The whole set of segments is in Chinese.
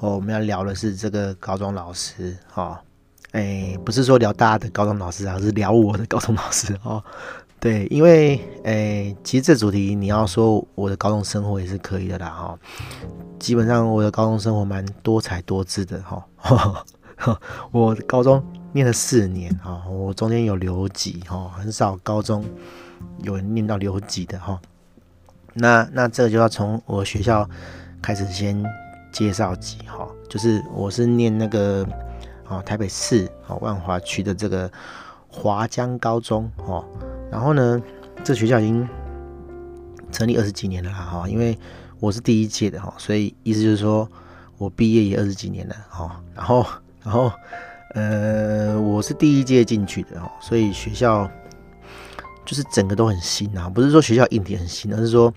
哦，我们要聊的是这个高中老师，哈，哎，不是说聊大家的高中老师啊，是聊我的高中老师哦。对，因为哎，其实这主题你要说我的高中生活也是可以的啦，哈。基本上我的高中生活蛮多彩多姿的，哈。我高中念了四年，哈，我中间有留级，哈，很少高中有人念到留级的，哈。那那这个就要从我学校开始先。介绍级哈，就是我是念那个啊台北市啊万华区的这个华江高中哦，然后呢，这学校已经成立二十几年了啦哈，因为我是第一届的哈，所以意思就是说我毕业也二十几年了哈，然后然后呃我是第一届进去的哦，所以学校就是整个都很新啊，不是说学校硬体很新，而是说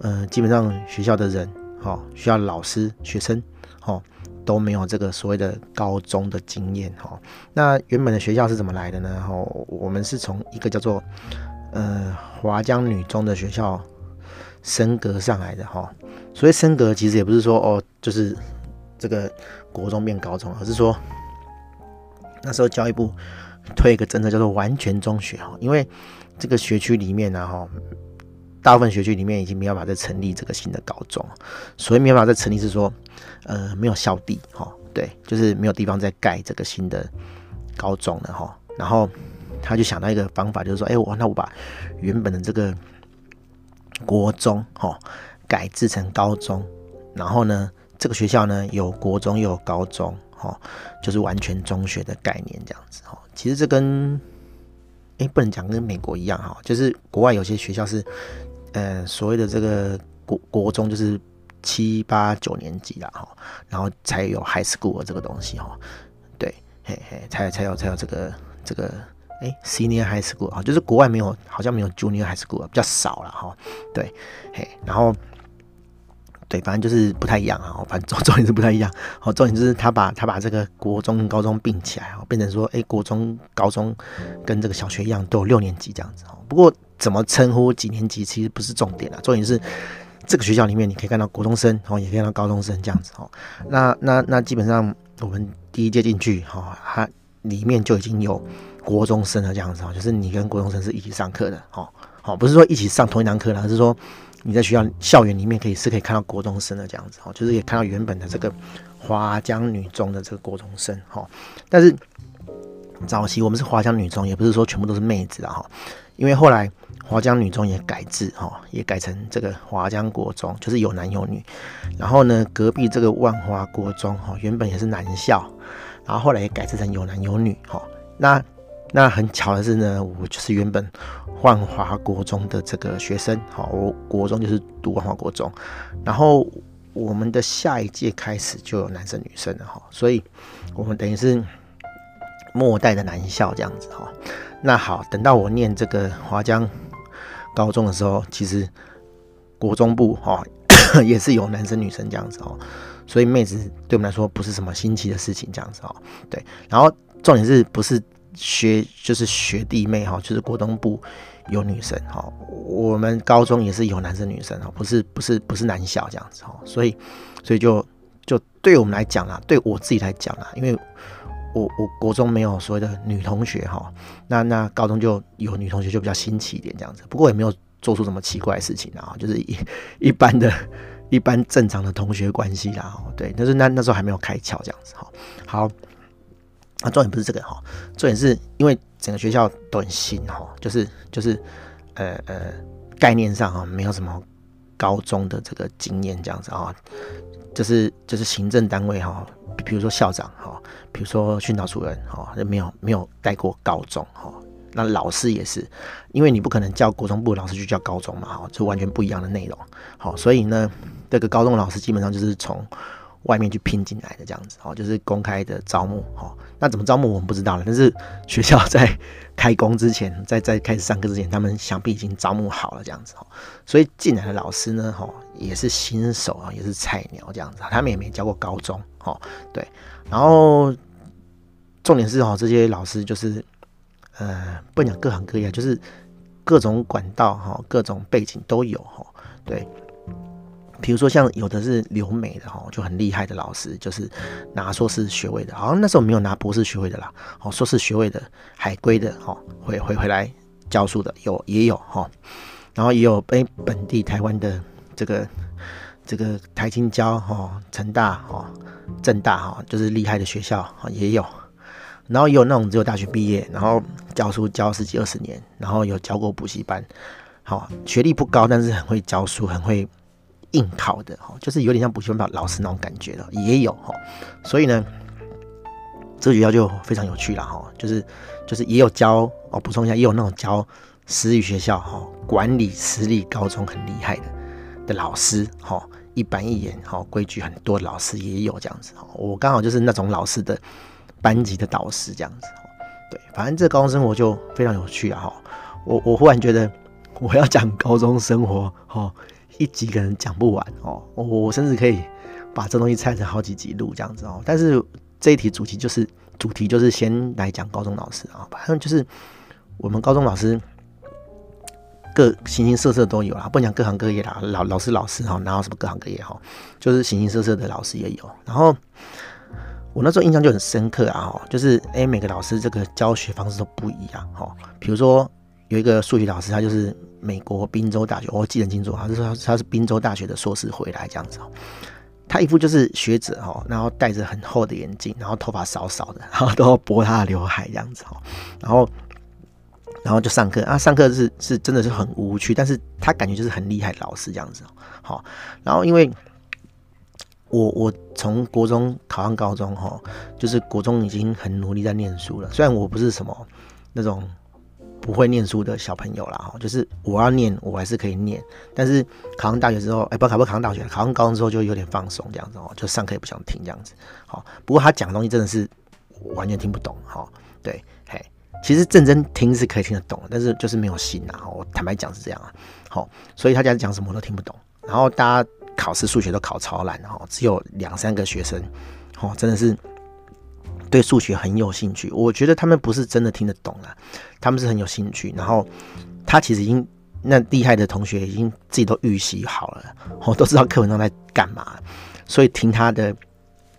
呃基本上学校的人。哦，需要老师、学生，哦，都没有这个所谓的高中的经验，哈。那原本的学校是怎么来的呢？哈，我们是从一个叫做呃华江女中的学校升格上来的，哈。所以升格其实也不是说哦，就是这个国中变高中，而是说那时候教育部推一个政策叫做完全中学，哈，因为这个学区里面呢，哈。大部分学区里面已经没有办法再成立这个新的高中，所以没办法再成立是说，呃，没有校地哈，对，就是没有地方再盖这个新的高中了哈。然后他就想到一个方法，就是说，哎，我那我把原本的这个国中哈改制成高中，然后呢，这个学校呢有国中又有高中哈，就是完全中学的概念这样子哈。其实这跟哎不能讲跟美国一样哈，就是国外有些学校是。呃，所谓的这个国国中就是七八九年级啦，哈，然后才有 high school 这个东西哈，对，嘿嘿，才才有才有这个这个哎 senior high school 啊，就是国外没有，好像没有 junior high school 比较少了哈，对，嘿，然后对，反正就是不太一样啊，反正重重点是不太一样，好，重点就是他把他把这个国中高中并起来，变成说，哎，国中高中跟这个小学一样都有六年级这样子，不过。怎么称呼几年级其实不是重点啊，重点是这个学校里面你可以看到国中生哦，也可以看到高中生这样子哦。那那那基本上我们第一届进去哈，它里面就已经有国中生了这样子哦，就是你跟国中生是一起上课的哦，好，不是说一起上同一堂课了，而是说你在学校校园里面可以是可以看到国中生的这样子哦，就是可以看到原本的这个华江女中的这个国中生哈。但是早期我们是华江女中，也不是说全部都是妹子啊哈，因为后来。华江女中也改制哈，也改成这个华江国中，就是有男有女。然后呢，隔壁这个万华国中哈，原本也是男校，然后后来也改制成有男有女哈。那那很巧的是呢，我就是原本万华国中的这个学生哈，我国中就是读万华国中，然后我们的下一届开始就有男生女生了哈，所以我们等于是末代的男校这样子哈。那好，等到我念这个华江。高中的时候，其实国中部哈 也是有男生女生这样子哦，所以妹子对我们来说不是什么新奇的事情这样子哦。对，然后重点是不是学就是学弟妹哈，就是国中部有女生哈，我们高中也是有男生女生哦，不是不是不是男校这样子哦，所以所以就就对我们来讲啦，对我自己来讲啦，因为。我我国中没有所谓的女同学哈，那那高中就有女同学就比较新奇一点这样子，不过也没有做出什么奇怪的事情啊，就是一一般的、一般正常的同学关系啦。对，但是那那时候还没有开窍这样子哈。好，那重点不是这个哈，重点是因为整个学校都很新哈，就是就是呃呃概念上哈没有什么高中的这个经验这样子啊，就是就是行政单位哈。比如说校长哈，比如说训导主任哈，就没有没有带过高中哈。那老师也是，因为你不可能叫国中部老师去教高中嘛哈，就完全不一样的内容。好，所以呢，这个高中老师基本上就是从外面去聘进来的这样子哦，就是公开的招募哦。那怎么招募我们不知道了，但是 学校在开工之前，在在开始上课之前，他们想必已经招募好了这样子哦。所以进来的老师呢，哈，也是新手啊，也是菜鸟这样子，他们也没教过高中哦。对，然后重点是哦，这些老师就是呃，不讲各行各业，就是各种管道哈，各种背景都有哈。对。比如说像有的是留美的哈，就很厉害的老师，就是拿硕士学位的，好像那时候没有拿博士学位的啦。哦，硕士学位的海归的哈，回回回来教书的有也有哈，然后也有诶本地台湾的这个这个台清交哈、成大哈、政大哈，就是厉害的学校也有，然后也有那种只有大学毕业，然后教书教十几二十年，然后有教过补习班，好学历不高，但是很会教书，很会。应考的哈，就是有点像补习班老师那种感觉的，也有哈。所以呢，这个学校就非常有趣了哈。就是就是也有教哦，补充一下，也有那种教私立学校哈，管理私立高中很厉害的的老师哈，一板一眼哈，规矩很多老师也有这样子。我刚好就是那种老师的班级的导师这样子。对，反正这高中生活就非常有趣啊哈。我我忽然觉得我要讲高中生活哈。一集可能讲不完哦，我我甚至可以把这东西拆成好几集录这样子哦。但是这一题主题就是主题就是先来讲高中老师啊，反正就是我们高中老师各形形色色都有啦，不讲各行各业啦，老老师老师哈，然后什么各行各业哈，就是形形色色的老师也有。然后我那时候印象就很深刻啊，就是诶，每个老师这个教学方式都不一样哈，比如说有一个数学老师，他就是。美国宾州大学，我记得很清楚，他是说他是宾州大学的硕士回来这样子哦。他一副就是学者哈，然后戴着很厚的眼镜，然后头发少少的，然后都要拨他的刘海这样子哦。然后，然后就上课啊，上课是是真的是很无趣，但是他感觉就是很厉害的老师这样子。好，然后因为我我从国中考上高中哈，就是国中已经很努力在念书了，虽然我不是什么那种。不会念书的小朋友啦，哈，就是我要念，我还是可以念。但是考上大学之后，哎，不考不考上大学，考上高中之后就有点放松这样子哦，就上课也不想听这样子。好，不过他讲的东西真的是完全听不懂，哈，对，其实认真听是可以听得懂，但是就是没有心啊。我坦白讲是这样啊，好，所以他家讲什么都听不懂。然后大家考试数学都考超烂，哈，只有两三个学生，哦，真的是。对数学很有兴趣，我觉得他们不是真的听得懂啊，他们是很有兴趣。然后他其实已经那厉害的同学已经自己都预习好了，我都知道课文上在干嘛，所以听他的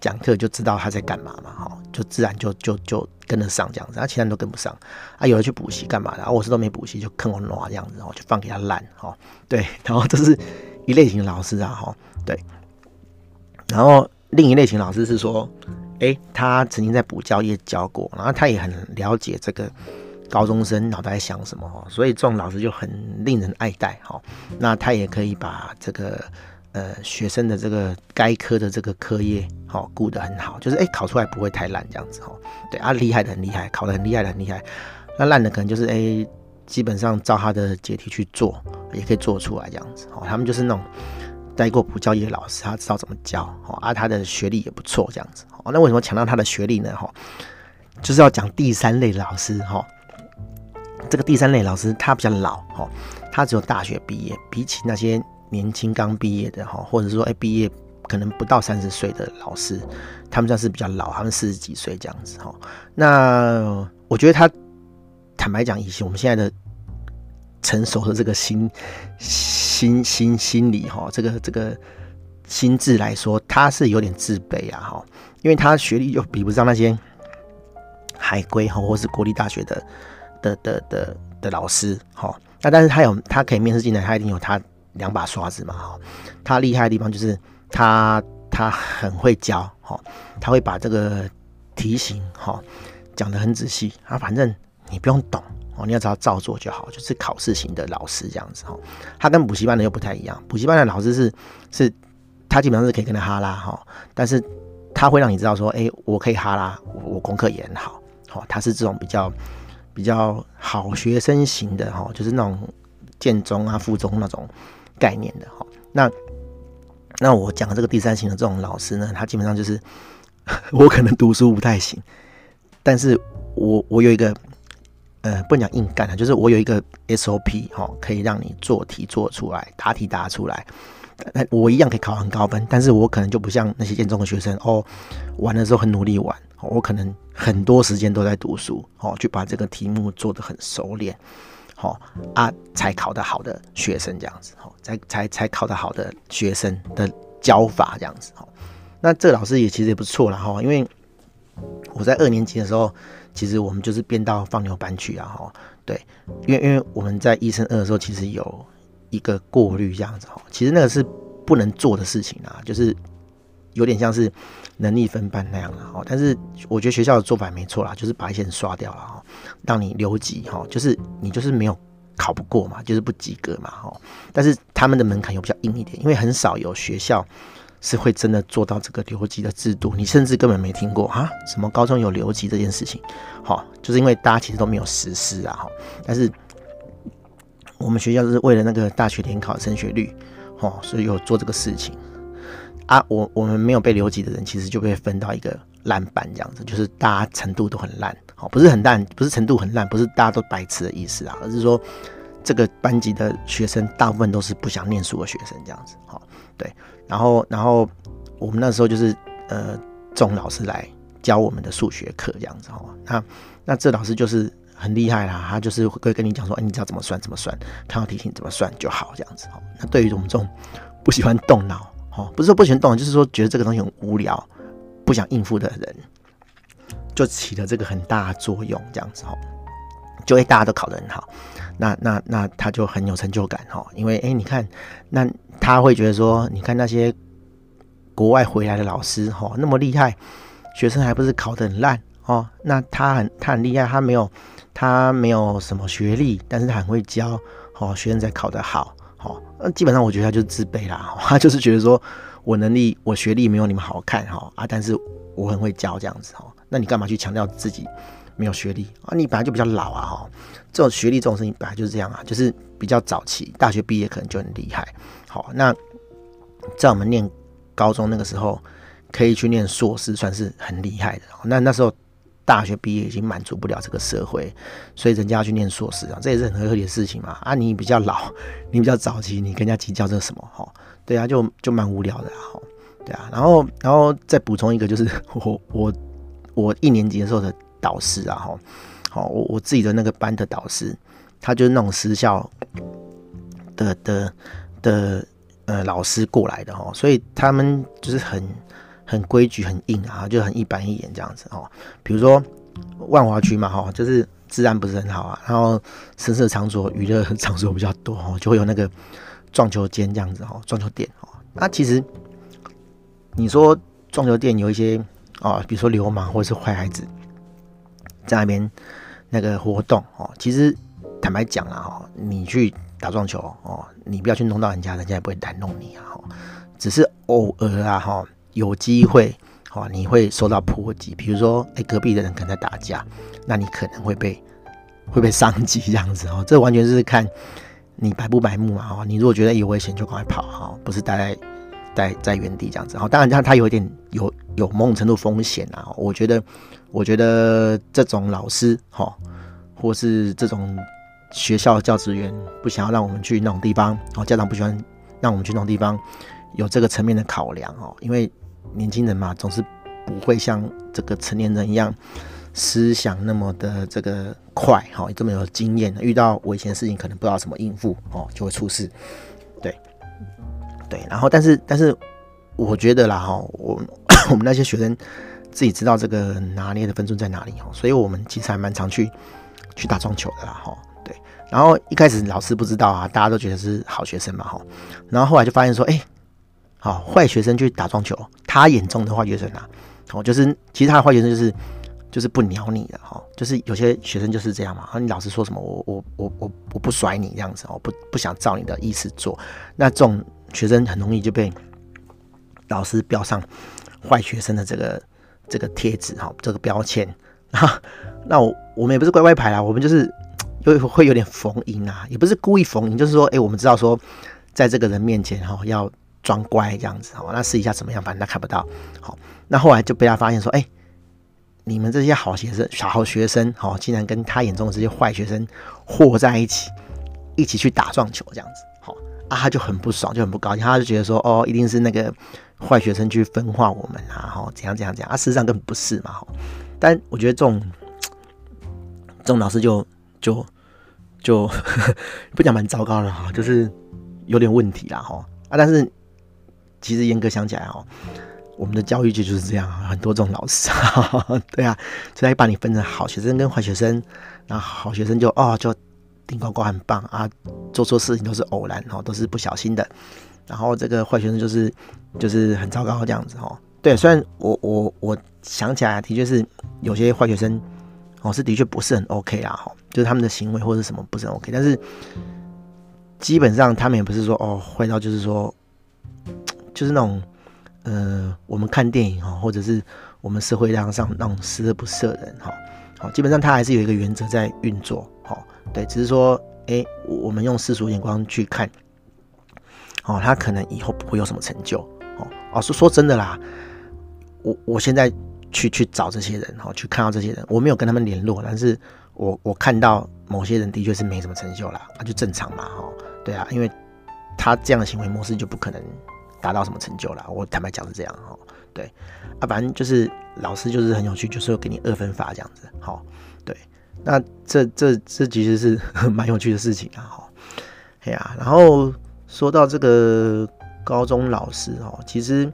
讲课就知道他在干嘛嘛，哈，就自然就就就跟得上这样子。啊，其他人都跟不上啊，有人去补习干嘛的？啊，我是都没补习，就坑我这样子，然后就放给他烂，哈，对。然后这是一类型的老师啊，哈，对。然后另一类型老师是说。诶，他曾经在补教业教过，然后他也很了解这个高中生脑袋在想什么，所以这种老师就很令人爱戴哈。那他也可以把这个呃学生的这个该科的这个科业哈顾得很好，就是诶考出来不会太烂这样子哦。对啊，厉害的很厉害，考得很厉害的很厉害，那烂的可能就是诶基本上照他的解题去做也可以做出来这样子哦。他们就是那种。待过补教业的老师，他知道怎么教，哦，啊，他的学历也不错，这样子，哦，那为什么强调他的学历呢？哈，就是要讲第三类老师，哈，这个第三类老师他比较老，哦，他只有大学毕业，比起那些年轻刚毕业的，哈，或者说哎毕业可能不到三十岁的老师，他们算是比较老，他们四十几岁这样子，哈，那我觉得他坦白讲，以前我们现在的。成熟的这个心心心心理哈，这个这个心智来说，他是有点自卑啊哈，因为他学历又比不上那些海归哈，或是国立大学的的的的的老师哈。那但是他有他可以面试进来，他一定有他两把刷子嘛哈。他厉害的地方就是他他很会教哈，他会把这个题型哈讲得很仔细啊，反正你不用懂。哦，你要只要照做就好，就是考试型的老师这样子哈。他跟补习班的又不太一样，补习班的老师是是，他基本上是可以跟他哈拉哈，但是他会让你知道说，哎，我可以哈拉，我功课也很好，好，他是这种比较比较好学生型的哈，就是那种建中啊、附中那种概念的哈。那那我讲的这个第三型的这种老师呢，他基本上就是 我可能读书不太行，但是我我有一个呃不讲硬干啊，就是我有一个 SOP 哈，可以让你做题做出来，答题答出来，那我一样可以考很高分，但是我可能就不像那些建中的学生哦，玩的时候很努力玩，我可能很多时间都在读书哦，去把这个题目做得很熟练。好啊，才考得好的学生这样子，好，才才才考得好的学生的教法这样子，好，那这老师也其实也不错了哈，因为我在二年级的时候，其实我们就是编到放牛班去啊，哈，对，因为因为我们在一升二的时候，其实有一个过滤这样子，哈，其实那个是不能做的事情啊，就是有点像是能力分班那样的哈，但是我觉得学校的做法没错啦，就是把一些人刷掉了哈。让你留级哈，就是你就是没有考不过嘛，就是不及格嘛哈。但是他们的门槛又比较硬一点，因为很少有学校是会真的做到这个留级的制度，你甚至根本没听过啊，什么高中有留级这件事情，哈，就是因为大家其实都没有实施啊哈。但是我们学校是为了那个大学联考升学率，哈，所以有做这个事情啊。我我们没有被留级的人，其实就被分到一个烂班这样子，就是大家程度都很烂。好，不是很烂，不是程度很烂，不是大家都白痴的意思啊，而是说这个班级的学生大部分都是不想念书的学生，这样子。好，对，然后，然后我们那时候就是呃，这种老师来教我们的数学课，这样子。哈，那那这老师就是很厉害啦，他就是会跟你讲说，哎，你知道怎么算怎么算，看到题型怎么算就好，这样子。好，那对于我们这种不喜欢动脑，哦，不是说不喜欢动，就是说觉得这个东西很无聊，不想应付的人。就起了这个很大的作用，这样子哦，就会大家都考得很好，那那那他就很有成就感哈，因为哎、欸，你看，那他会觉得说，你看那些国外回来的老师哈，那么厉害，学生还不是考得很烂哦，那他很他很厉害，他没有他没有什么学历，但是他很会教，哦，学生才考得，好，那基本上我觉得他就是自卑啦，他就是觉得说我能力我学历没有你们好看哈啊，但是我很会教这样子哈。那你干嘛去强调自己没有学历啊？你本来就比较老啊，哈，这种学历这种事情本来就是这样啊，就是比较早期，大学毕业可能就很厉害。好，那在我们念高中那个时候，可以去念硕士，算是很厉害的。那那时候大学毕业已经满足不了这个社会，所以人家要去念硕士啊，这也是很合理的事情嘛。啊，你比较老，你比较早期，你跟人家计较这什么？哈，对啊，就就蛮无聊的哈。对啊，然后然后再补充一个，就是 我我。我一年级的时候的导师啊，哈，好，我我自己的那个班的导师，他就是那种私校的的的呃老师过来的哈，所以他们就是很很规矩很硬啊，就很一板一眼这样子哦。比如说万华区嘛，哈，就是治安不是很好啊，然后声色场所、娱乐场所比较多哦，就会有那个撞球间这样子哈，撞球店哦。那其实你说撞球店有一些。哦，比如说流氓或者是坏孩子在那边那个活动哦，其实坦白讲啊，哦，你去打撞球哦，你不要去弄到人家，人家也不会来弄你啊，哦，只是偶尔啊哈，有机会哦，你会受到波及，比如说哎，隔壁的人可能在打架，那你可能会被会被伤及这样子哦，这完全是看你白不白目嘛，哦，你如果觉得有危险就赶快跑哈，不是待在。在在原地这样子，好，当然他他有一点有有某种程度风险啊。我觉得，我觉得这种老师哈，或是这种学校教职员不想要让我们去那种地方，哦，家长不喜欢让我们去那种地方，有这个层面的考量哦。因为年轻人嘛，总是不会像这个成年人一样思想那么的这个快哈，这么有经验，遇到危险的事情可能不知道怎么应付哦，就会出事，对。对，然后但是但是，我觉得啦哈，我 我们那些学生自己知道这个拿捏的分寸在哪里哈，所以我们其实还蛮常去去打撞球的啦哈。对，然后一开始老师不知道啊，大家都觉得是好学生嘛哈，然后后来就发现说，哎，好坏学生去打撞球，他眼中的坏学生啊，哦，就是其实他的坏学生就是就是不鸟你的哈，就是有些学生就是这样嘛，啊你老师说什么，我我我我我不甩你这样子哦，不不想照你的意思做，那这种。学生很容易就被老师标上坏学生的这个这个贴纸哈，这个标签。然后那我我们也不是乖乖牌啦，我们就是会会有点逢迎啊，也不是故意逢迎，就是说，哎，我们知道说，在这个人面前哈，要装乖这样子哦，那试一下怎么样？反正他看不到。好，那后来就被他发现说，哎，你们这些好学生、小好学生，哦，竟然跟他眼中的这些坏学生和在一起，一起去打撞球这样子。好，啊，他就很不爽，就很不高兴，他就觉得说，哦，一定是那个坏学生去分化我们啊，哈，怎样怎样怎样啊，事实上根本不是嘛，哈。但我觉得这种这种老师就就就 不讲蛮糟糕的哈，就是有点问题啦，哈啊，但是。其实严格想起来哦，我们的教育局就是这样，很多这种老师，对啊，所以把你分成好学生跟坏学生，然后好学生就哦就顶呱呱很棒啊，做错事情都是偶然哦，都是不小心的，然后这个坏学生就是就是很糟糕这样子哦。对，虽然我我我想起来的确是有些坏学生哦是的确不是很 OK 啦哈，就是他们的行为或者什么不是很 OK，但是基本上他们也不是说哦坏到就是说。就是那种，呃，我们看电影哈，或者是我们社会上上那种十恶不赦人哈，好，基本上他还是有一个原则在运作，哈，对，只是说，哎、我们用世俗眼光去看，哦，他可能以后不会有什么成就，哦，哦，说说真的啦，我我现在去去找这些人，哈，去看到这些人，我没有跟他们联络，但是我我看到某些人的确是没什么成就啦，那就正常嘛，哈，对啊，因为他这样的行为模式就不可能。达到什么成就了？我坦白讲是这样哈，对啊，反正就是老师就是很有趣，就是会给你二分法这样子，好，对，那这这这其实是 蛮有趣的事情啊，哈，哎呀，然后说到这个高中老师哦，其实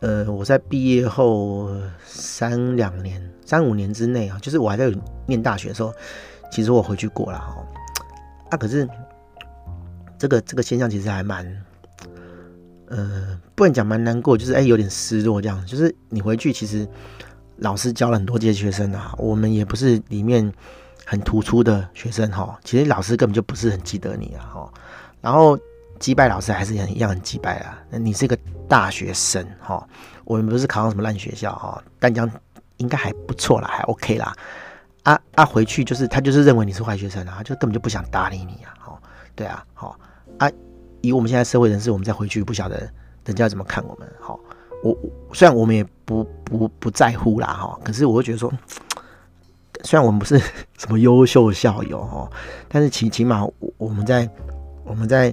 呃，我在毕业后三两年、三五年之内啊，就是我还在念大学的时候，其实我回去过了哈，啊，可是这个这个现象其实还蛮。呃，不能讲蛮难过，就是哎、有点失落这样。就是你回去，其实老师教了很多届学生啊，我们也不是里面很突出的学生哈。其实老师根本就不是很记得你啊哈。然后击败老师还是很一样很击败啊。那你是个大学生哈，我们不是考上什么烂学校哈，但讲应该还不错啦，还 OK 啦。啊啊，回去就是他就是认为你是坏学生啊，就根本就不想搭理你啊。哦，对啊，好啊。以我们现在社会人士，我们再回去不晓得人家怎么看我们。好，我虽然我们也不不不在乎啦，哈，可是我会觉得说，虽然我们不是什么优秀校友哈，但是起起码我们在我们在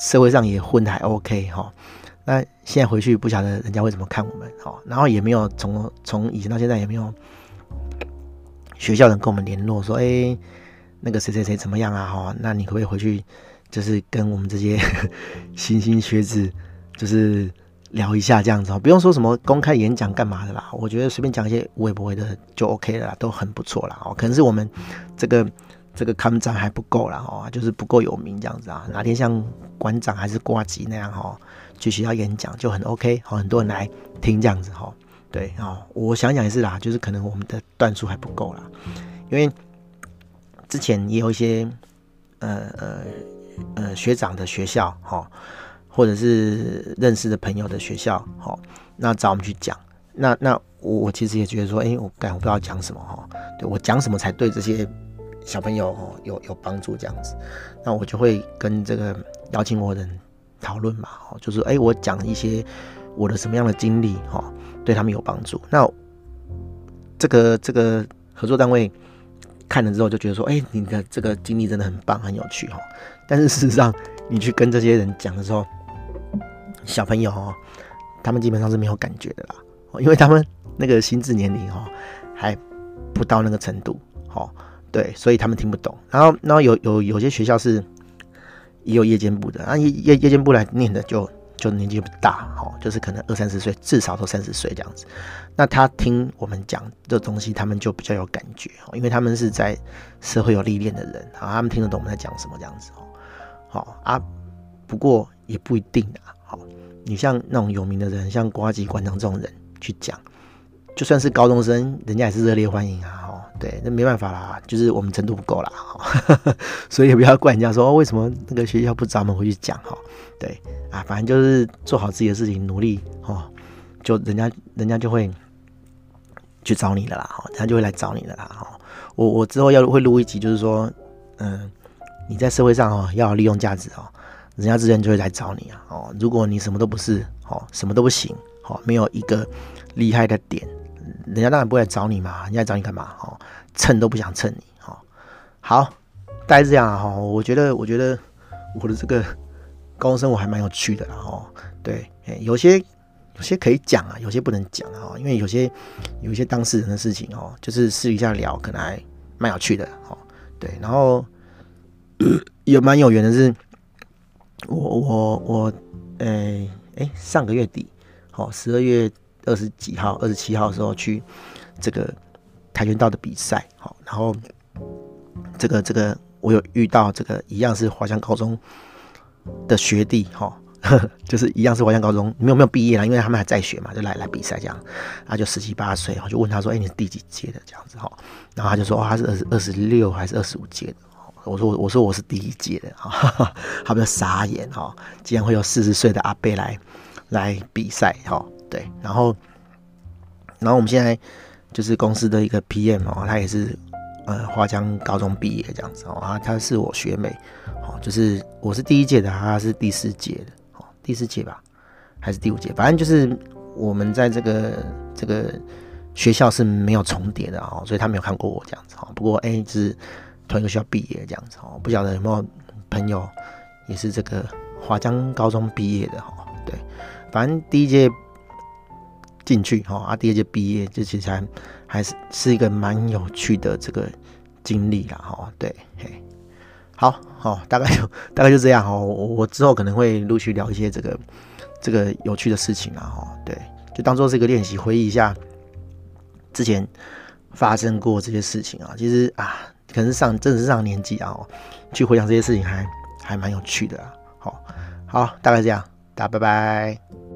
社会上也混得还 OK 哈。那现在回去不晓得人家会怎么看我们，好，然后也没有从从以前到现在也没有学校人跟我们联络说，哎，那个谁谁谁怎么样啊？哈，那你可不可以回去？就是跟我们这些 新兴学子，就是聊一下这样子哦，不用说什么公开演讲干嘛的啦。我觉得随便讲一些无谓不谓的就 OK 了啦，都很不错啦。哦。可能是我们这个这个康长还不够啦，哦，就是不够有名这样子啊。哪天像馆长还是挂机那样哈，去学校演讲就很 OK，好，很多人来听这样子哈。对哦，我想想也是啦，就是可能我们的段数还不够啦，因为之前也有一些呃呃。呃，学长的学校哈，或者是认识的朋友的学校哈，那找我们去讲，那那我我其实也觉得说，哎、欸，我干，我不知道讲什么哈，对我讲什么才对这些小朋友有有帮助这样子，那我就会跟这个邀请我的人讨论嘛，就是哎、我讲一些我的什么样的经历哈，对他们有帮助，那这个这个合作单位。看了之后就觉得说，哎、你的这个经历真的很棒，很有趣哈。但是事实上，你去跟这些人讲的时候，小朋友哦，他们基本上是没有感觉的啦，因为他们那个心智年龄哈还不到那个程度，哈，对，所以他们听不懂。然后，然后有有有些学校是也有夜间部的，啊，夜夜夜间部来念的就。就年纪不大，哦，就是可能二三十岁，至少都三十岁这样子。那他听我们讲这东西，他们就比较有感觉，哦因为他们是在社会有历练的人，啊，他们听得懂我们在讲什么这样子，哦，好啊。不过也不一定啊，好，你像那种有名的人，像呱吉馆长这种人去讲，就算是高中生，人家也是热烈欢迎啊，哦，对，那没办法啦，就是我们程度不够啦，哈 所以也不要怪人家说，为什么那个学校不找我们回去讲，哈。对啊，反正就是做好自己的事情，努力哦，就人家人家就会去找你的啦，哈，人家就会来找你的啦，哈。我我之后要会录一集，就是说，嗯，你在社会上哦要利用价值哦，人家自然就会来找你啊。哦，如果你什么都不是，哦，什么都不行，哦，没有一个厉害的点，人家当然不会来找你嘛。人家找你干嘛？哦，蹭都不想蹭你。哦，好，大概是这样啊。哈，我觉得，我觉得我的这个高中生活还蛮有趣的啦。哦，对，有些有些可以讲啊，有些不能讲啊。因为有些有一些当事人的事情哦，就是私底下聊，可能还蛮有趣的。哦，对，然后。也蛮有缘的是，我我我，诶、欸、诶、上个月底，好，十二月二十几号、二十七号的时候去这个跆拳道的比赛，好，然后这个这个我有遇到这个一样是华江高中的学弟，哈，就是一样是华江高中，没有没有毕业了，因为他们还在学嘛，就来来比赛这样，他就十七八岁，我就问他说，哎、你是第几届的这样子哈？然后他就说，哦，他是二十二十六还是二十五届的？我说我说我是第一届的哈，他比较傻眼哈，竟然会有四十岁的阿贝来来比赛哈，对，然后然后我们现在就是公司的一个 PM 哦，他也是呃华江高中毕业这样子哦，他他是我学妹哦，就是我是第一届的，他是第四届的哦，第四届吧还是第五届，反正就是我们在这个这个学校是没有重叠的哦，所以他没有看过我这样子哦，不过哎就是。同一个学校毕业这样子哦，不晓得有没有朋友也是这个华江高中毕业的哈？对，反正第一届进去哈，啊，第二届毕业，这其实还还是是一个蛮有趣的这个经历啦哈。对，嘿，好好，大概就大概就这样哈。我我之后可能会陆续聊一些这个这个有趣的事情啊哈。对，就当做是一个练习，回忆一下之前发生过这些事情啊。其实啊。可能是上，真的是上年纪啊，去回想这些事情还还蛮有趣的啊。好，好，大概这样，大家拜拜。